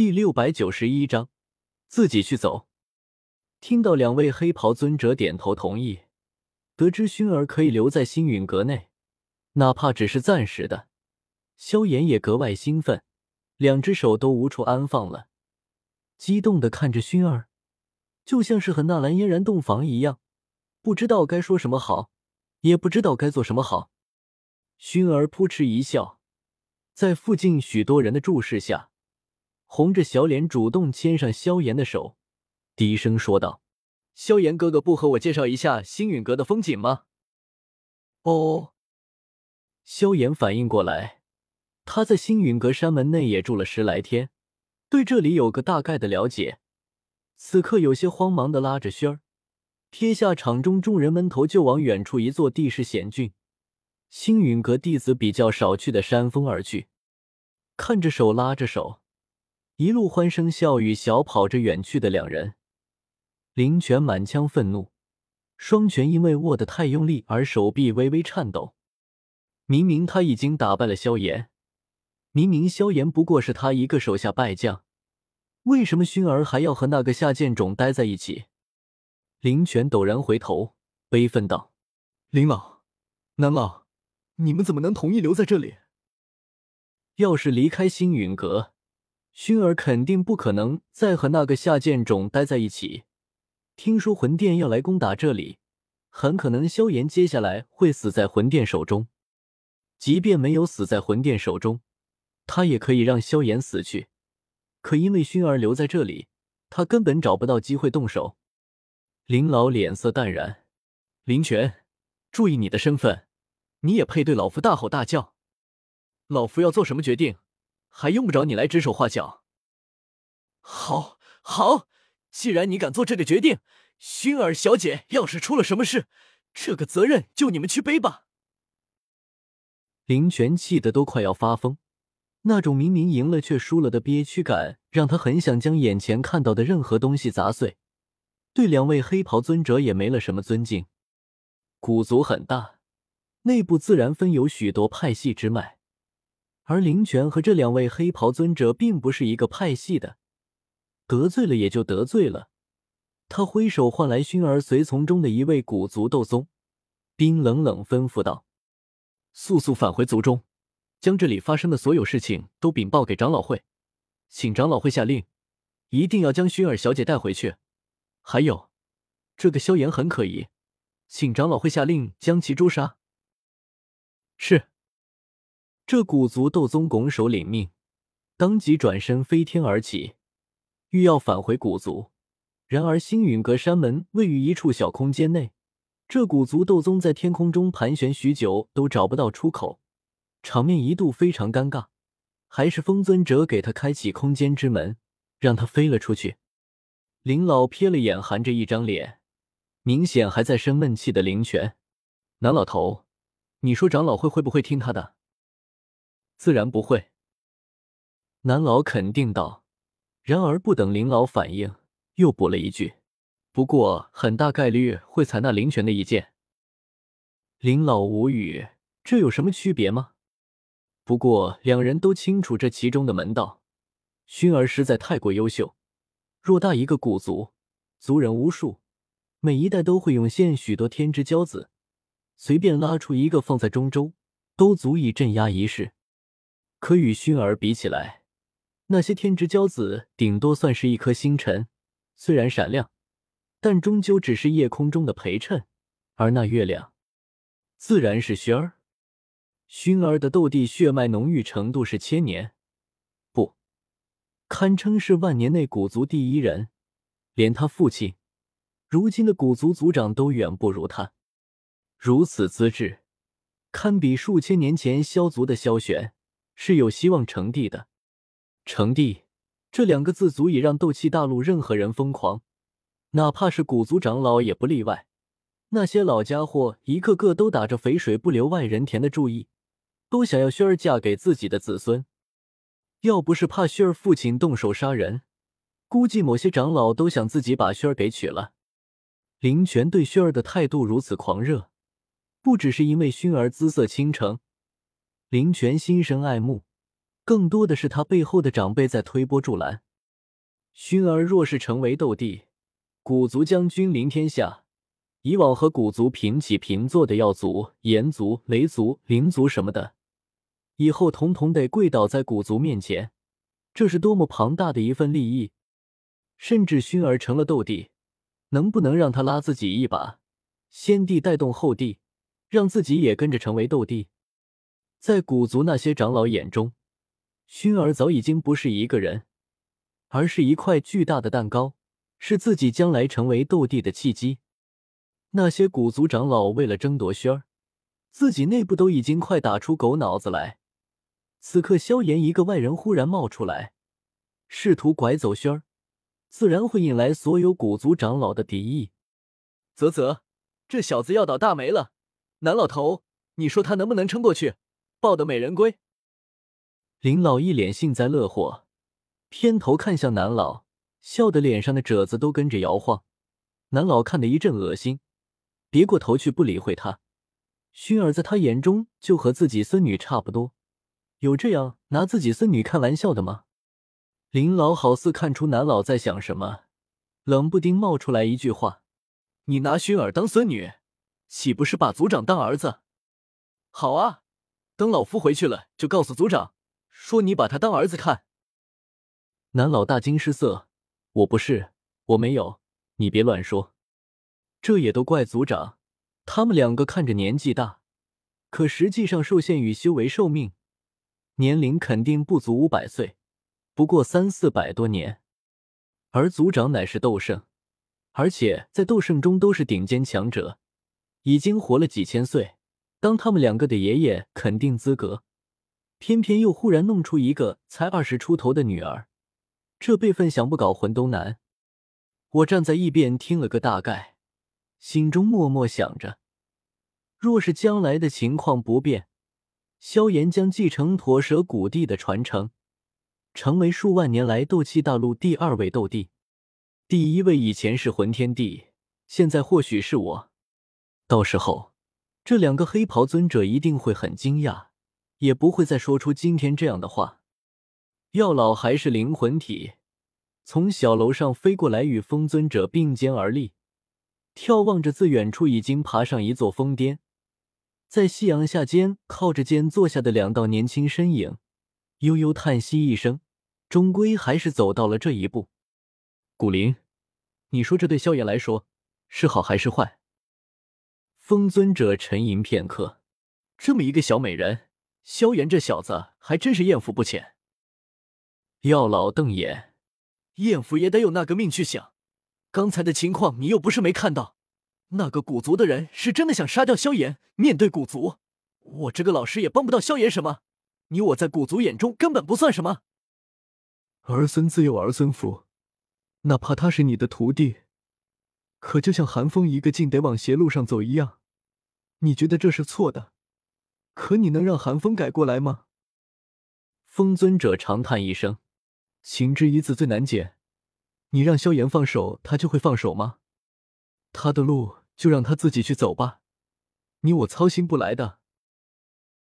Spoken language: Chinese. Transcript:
第六百九十一章，自己去走。听到两位黑袍尊者点头同意，得知熏儿可以留在星陨阁内，哪怕只是暂时的，萧炎也格外兴奋，两只手都无处安放了，激动的看着熏儿，就像是和纳兰嫣然洞房一样，不知道该说什么好，也不知道该做什么好。熏儿扑哧一笑，在附近许多人的注视下。红着小脸，主动牵上萧炎的手，低声说道：“萧炎哥哥，不和我介绍一下星陨阁的风景吗？”哦，萧炎反应过来，他在星陨阁山门内也住了十来天，对这里有个大概的了解。此刻有些慌忙的拉着轩儿，撇下场中众人，闷头就往远处一座地势险峻、星陨阁弟子比较少去的山峰而去。看着手拉着手。一路欢声笑语，小跑着远去的两人，林泉满腔愤怒，双拳因为握得太用力而手臂微微颤抖。明明他已经打败了萧炎，明明萧炎不过是他一个手下败将，为什么薰儿还要和那个下贱种待在一起？林泉陡然回头，悲愤道：“林老、南老，你们怎么能同意留在这里？要是离开星陨阁……”薰儿肯定不可能再和那个下贱种待在一起。听说魂殿要来攻打这里，很可能萧炎接下来会死在魂殿手中。即便没有死在魂殿手中，他也可以让萧炎死去。可因为薰儿留在这里，他根本找不到机会动手。林老脸色淡然：“林泉，注意你的身份，你也配对老夫大吼大叫？老夫要做什么决定？”还用不着你来指手画脚。好，好，既然你敢做这个决定，薰儿小姐要是出了什么事，这个责任就你们去背吧。林泉气得都快要发疯，那种明明赢了却输了的憋屈感，让他很想将眼前看到的任何东西砸碎。对两位黑袍尊者也没了什么尊敬。古族很大，内部自然分有许多派系之脉。而林泉和这两位黑袍尊者并不是一个派系的，得罪了也就得罪了。他挥手唤来薰儿随从中的一位古族斗宗，冰冷冷吩咐道：“速速返回族中，将这里发生的所有事情都禀报给长老会，请长老会下令，一定要将薰儿小姐带回去。还有，这个萧炎很可疑，请长老会下令将其诛杀。”是。这古族斗宗拱手领命，当即转身飞天而起，欲要返回古族。然而星陨阁山门位于一处小空间内，这古族斗宗在天空中盘旋许久都找不到出口，场面一度非常尴尬。还是风尊者给他开启空间之门，让他飞了出去。林老瞥了眼含着一张脸，明显还在生闷气的林泉，南老头，你说长老会会不会听他的？自然不会，南老肯定道。然而不等林老反应，又补了一句：“不过很大概率会采纳林泉的意见。”林老无语，这有什么区别吗？不过两人都清楚这其中的门道。薰儿实在太过优秀，偌大一个古族，族人无数，每一代都会涌现许多天之骄子，随便拉出一个放在中州，都足以镇压一世。可与薰儿比起来，那些天之骄子顶多算是一颗星辰，虽然闪亮，但终究只是夜空中的陪衬。而那月亮，自然是薰儿。薰儿的斗帝血脉浓郁程度是千年，不，堪称是万年内古族第一人。连他父亲，如今的古族族长都远不如他。如此资质，堪比数千年前萧族的萧玄。是有希望成帝的，成帝这两个字足以让斗气大陆任何人疯狂，哪怕是古族长老也不例外。那些老家伙一个个都打着“肥水不流外人田”的注意，都想要薰儿嫁给自己的子孙。要不是怕薰儿父亲动手杀人，估计某些长老都想自己把薰儿给娶了。林泉对薰儿的态度如此狂热，不只是因为薰儿姿色倾城。林泉心生爱慕，更多的是他背后的长辈在推波助澜。薰儿若是成为斗帝，古族将君临天下，以往和古族平起平坐的药族、炎族、雷族、灵族什么的，以后统统得跪倒在古族面前。这是多么庞大的一份利益！甚至薰儿成了斗帝，能不能让他拉自己一把？先帝带动后帝，让自己也跟着成为斗帝。在古族那些长老眼中，薰儿早已经不是一个人，而是一块巨大的蛋糕，是自己将来成为斗帝的契机。那些古族长老为了争夺薰儿，自己内部都已经快打出狗脑子来。此刻，萧炎一个外人忽然冒出来，试图拐走轩儿，自然会引来所有古族长老的敌意。啧啧，这小子要倒大霉了！南老头，你说他能不能撑过去，抱得美人归？林老一脸幸灾乐祸，偏头看向南老，笑得脸上的褶子都跟着摇晃。南老看得一阵恶心，别过头去不理会他。薰儿在他眼中就和自己孙女差不多。有这样拿自己孙女开玩笑的吗？林老好似看出南老在想什么，冷不丁冒出来一句话：“你拿薰儿当孙女，岂不是把族长当儿子？”好啊，等老夫回去了，就告诉族长，说你把他当儿子看。南老大惊失色：“我不是，我没有，你别乱说。”这也都怪族长，他们两个看着年纪大，可实际上受限于修为寿命。年龄肯定不足五百岁，不过三四百多年。而族长乃是斗圣，而且在斗圣中都是顶尖强者，已经活了几千岁，当他们两个的爷爷肯定资格。偏偏又忽然弄出一个才二十出头的女儿，这辈分想不搞混都难。我站在一边听了个大概，心中默默想着：若是将来的情况不变。萧炎将继承驼蛇古帝的传承，成为数万年来斗气大陆第二位斗帝。第一位以前是魂天帝，现在或许是我。到时候，这两个黑袍尊者一定会很惊讶，也不会再说出今天这样的话。药老还是灵魂体，从小楼上飞过来，与风尊者并肩而立，眺望着自远处已经爬上一座峰巅。在夕阳下间靠着肩坐下的两道年轻身影，悠悠叹息一声，终归还是走到了这一步。古灵，你说这对萧炎来说是好还是坏？风尊者沉吟片刻，这么一个小美人，萧炎这小子还真是艳福不浅。药老瞪眼，艳福也得有那个命去想。刚才的情况你又不是没看到。那个古族的人是真的想杀掉萧炎。面对古族，我这个老师也帮不到萧炎什么。你我在古族眼中根本不算什么。儿孙自有儿孙福，哪怕他是你的徒弟，可就像寒风一个劲得往邪路上走一样，你觉得这是错的，可你能让寒风改过来吗？风尊者长叹一声：“情之一字最难解，你让萧炎放手，他就会放手吗？他的路。”就让他自己去走吧，你我操心不来的。